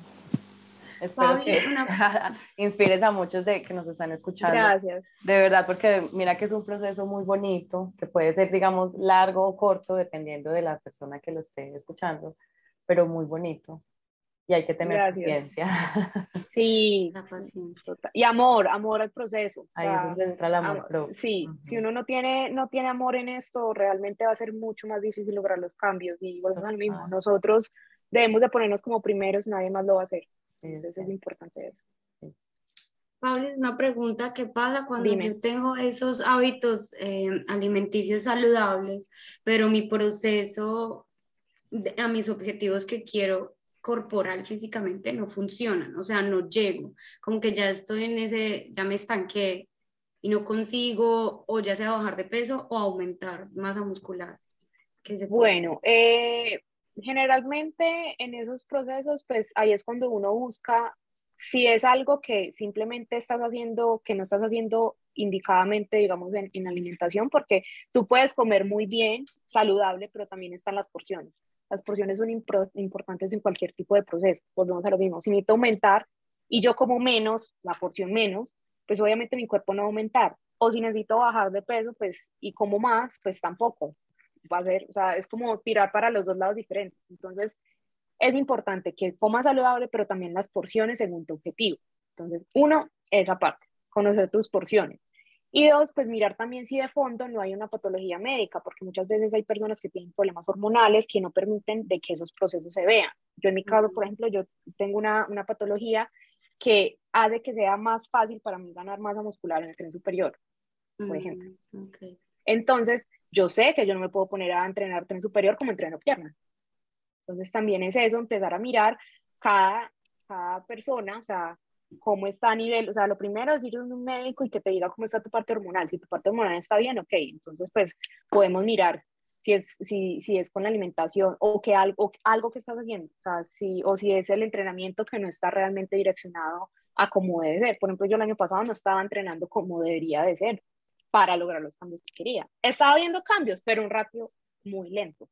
Espero que inspires a muchos de que nos están escuchando. Gracias. De verdad, porque mira que es un proceso muy bonito, que puede ser, digamos, largo o corto, dependiendo de la persona que lo esté escuchando, pero muy bonito. Y hay que tener paciencia. Sí, la paciencia. Y amor, amor al proceso. Ahí es donde entra el amor propio. Sí, si uno no tiene, no tiene amor en esto, realmente va a ser mucho más difícil lograr los cambios. Y volvemos al mismo, nosotros debemos de ponernos como primeros, nadie más lo va a hacer. Entonces es importante eso. Pablo, una pregunta, ¿qué pasa cuando yo tengo esos hábitos eh, alimenticios saludables, pero mi proceso a mis objetivos que quiero corporal físicamente no funcionan, o sea, no llego, como que ya estoy en ese, ya me estanqué y no consigo o ya sea bajar de peso o aumentar masa muscular. bueno, eh, generalmente en esos procesos, pues ahí es cuando uno busca si es algo que simplemente estás haciendo, que no estás haciendo indicadamente, digamos, en, en, alimentación, porque tú puedes comer muy bien, saludable, pero también están las porciones. Las porciones son importantes en cualquier tipo de proceso. Volvemos a lo mismo. Si necesito aumentar y yo como menos, la porción menos, pues obviamente mi cuerpo no va a aumentar. O si necesito bajar de peso, pues, y como más, pues tampoco va a ser, o sea, es como tirar para los dos lados diferentes. Entonces, es importante que comas saludable, pero también las porciones según tu objetivo. Entonces, uno, esa parte, conocer tus porciones. Y dos, pues mirar también si de fondo no hay una patología médica, porque muchas veces hay personas que tienen problemas hormonales que no permiten de que esos procesos se vean. Yo en mi caso, por ejemplo, yo tengo una, una patología que hace que sea más fácil para mí ganar masa muscular en el tren superior, por ejemplo. Mm, Entonces, yo sé que yo no me puedo poner a entrenar tren superior como entreno pierna. Entonces también es eso, empezar a mirar cada, cada persona, o sea, cómo está a nivel, o sea, lo primero es ir a un médico y que te diga cómo está tu parte hormonal. Si tu parte hormonal está bien, ok, entonces pues podemos mirar si es, si, si es con la alimentación o que algo, algo que estás haciendo, o, sea, si, o si es el entrenamiento que no está realmente direccionado a cómo debe ser. Por ejemplo, yo el año pasado no estaba entrenando como debería de ser para lograr los cambios que quería. Estaba viendo cambios, pero un ratio muy lento.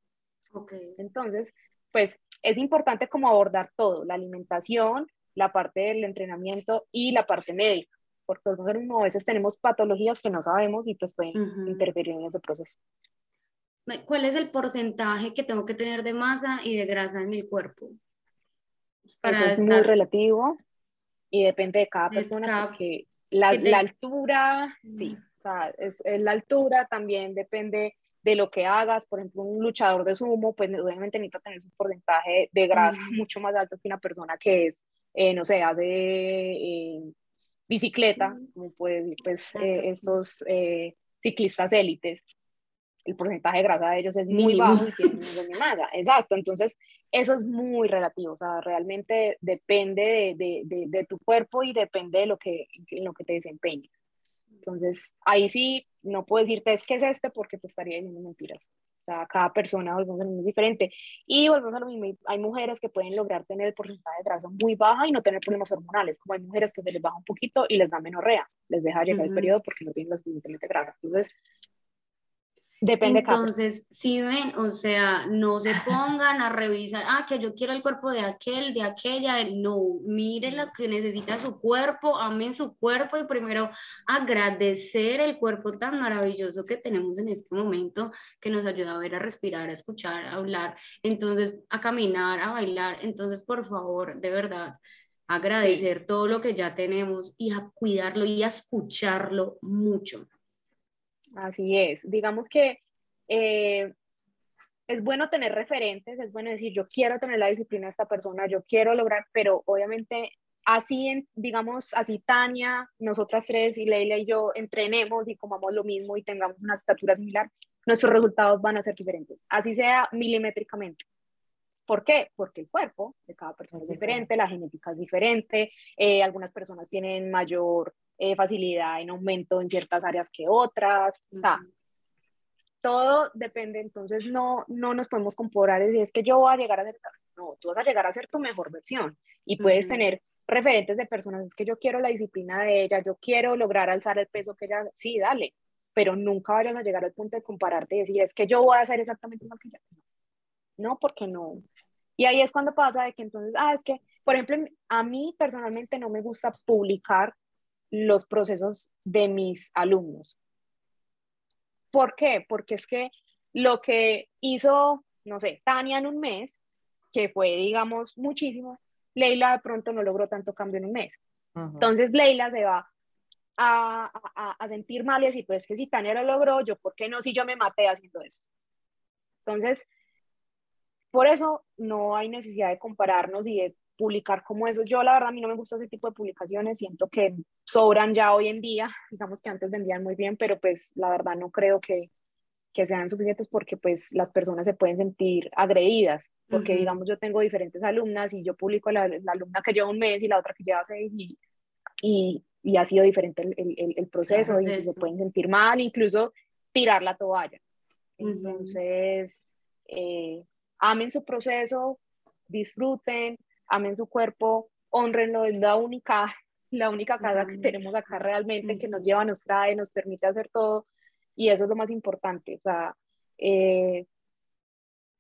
Okay. Entonces, pues es importante como abordar todo, la alimentación, la parte del entrenamiento y la parte médica, porque a veces tenemos patologías que no sabemos y pues pueden interferir en ese proceso. ¿Cuál es el porcentaje que tengo que tener de masa y de grasa en mi cuerpo? Eso es muy relativo y depende de cada persona porque la, la altura, sí, o sea, es, la altura también depende de lo que hagas. Por ejemplo, un luchador de sumo, pues obviamente necesita tener un porcentaje de grasa mucho más alto que una persona que es, eh, no sé, hace eh, bicicleta, como puede decir, pues eh, estos ciclistas élites. El porcentaje de grasa de ellos es muy bajo y tienen muy masa. Exacto, entonces eso es muy relativo, o sea, realmente depende de, de, de, tu cuerpo y depende de lo que, en lo que te desempeñes. Entonces, ahí sí, no puedo decirte es que es este porque te estaría diciendo mentiras. O sea, cada persona volvemos a lo mismo diferente. Y volvemos a lo mismo, hay mujeres que pueden lograr tener el porcentaje de grasa muy baja y no tener problemas hormonales, como hay mujeres que se les baja un poquito y les da menorrea, les deja llegar el periodo porque no tienen las suficientemente grasa. Entonces, Depende Entonces, si ven, o sea, no se pongan a revisar, ah, que yo quiero el cuerpo de aquel, de aquella, no, miren lo que necesita su cuerpo, amen su cuerpo y primero agradecer el cuerpo tan maravilloso que tenemos en este momento, que nos ayuda a ver, a respirar, a escuchar, a hablar, entonces a caminar, a bailar. Entonces, por favor, de verdad, agradecer todo lo que ya tenemos y a cuidarlo y a escucharlo mucho. Así es. Digamos que eh, es bueno tener referentes, es bueno decir, yo quiero tener la disciplina de esta persona, yo quiero lograr, pero obviamente así, digamos, así Tania, nosotras tres y Leila y yo entrenemos y comamos lo mismo y tengamos una estatura similar, nuestros resultados van a ser diferentes, así sea milimétricamente. ¿Por qué? Porque el cuerpo de cada persona es diferente, la genética es diferente, eh, algunas personas tienen mayor eh, facilidad en aumento en ciertas áreas que otras, o sea, todo depende, entonces no, no nos podemos comparar y es que yo voy a llegar a ser, no, tú vas a llegar a ser tu mejor versión y puedes tener referentes de personas, es que yo quiero la disciplina de ella, yo quiero lograr alzar el peso que ella, sí, dale, pero nunca vayas a llegar al punto de compararte y decir, es que yo voy a hacer exactamente igual que ella. No, porque no. Y ahí es cuando pasa de que entonces, ah, es que, por ejemplo, a mí personalmente no me gusta publicar los procesos de mis alumnos. ¿Por qué? Porque es que lo que hizo, no sé, Tania en un mes, que fue, digamos, muchísimo, Leila de pronto no logró tanto cambio en un mes. Entonces Leila se va a, a, sentir mal y decir, pero es que si Tania lo logró, yo, ¿por qué no si yo me maté haciendo esto? Entonces, por eso no hay necesidad de compararnos y de publicar como eso. Yo la verdad a mí no me gusta ese tipo de publicaciones, siento que sobran ya hoy en día, digamos que antes vendían muy bien, pero pues la verdad no creo que, que sean suficientes porque pues las personas se pueden sentir agredidas, porque digamos yo tengo diferentes alumnas y yo publico la, la, alumna que lleva un mes y la otra que lleva seis y, y, y ha sido diferente el, el, el proceso, y se pueden sentir mal, incluso tirar la toalla. Entonces, eh, amen su proceso, disfruten, amen su cuerpo, honrenlo, es la única, la única casa que tenemos acá realmente que nos lleva, nos trae, nos permite hacer todo y eso es lo más importante, o sea, eh,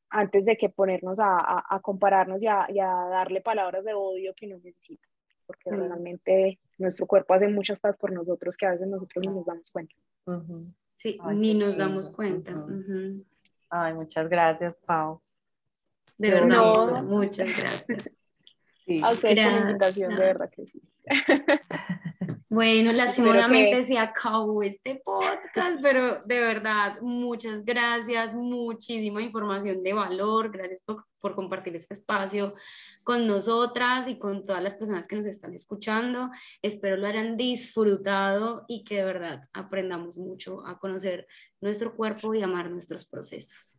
antes de que ponernos a, a, compararnos y a, y a, darle palabras de odio que no necesita, porque realmente nuestro cuerpo hace muchas cosas por nosotros que a veces nosotros no nos damos cuenta. Sí, ni nos damos cuenta. Ay, muchas gracias, Pau. De verdad, muchas gracias. A ustedes por la invitación, de verdad que sí. Bueno, lastimosamente se acabó este podcast, pero de verdad, muchas gracias, muchísima información de valor, gracias por, por, compartir este espacio con nosotras y con todas las personas que nos están escuchando. Espero lo hayan disfrutado y que de verdad aprendamos mucho a conocer nuestro cuerpo y amar nuestros procesos.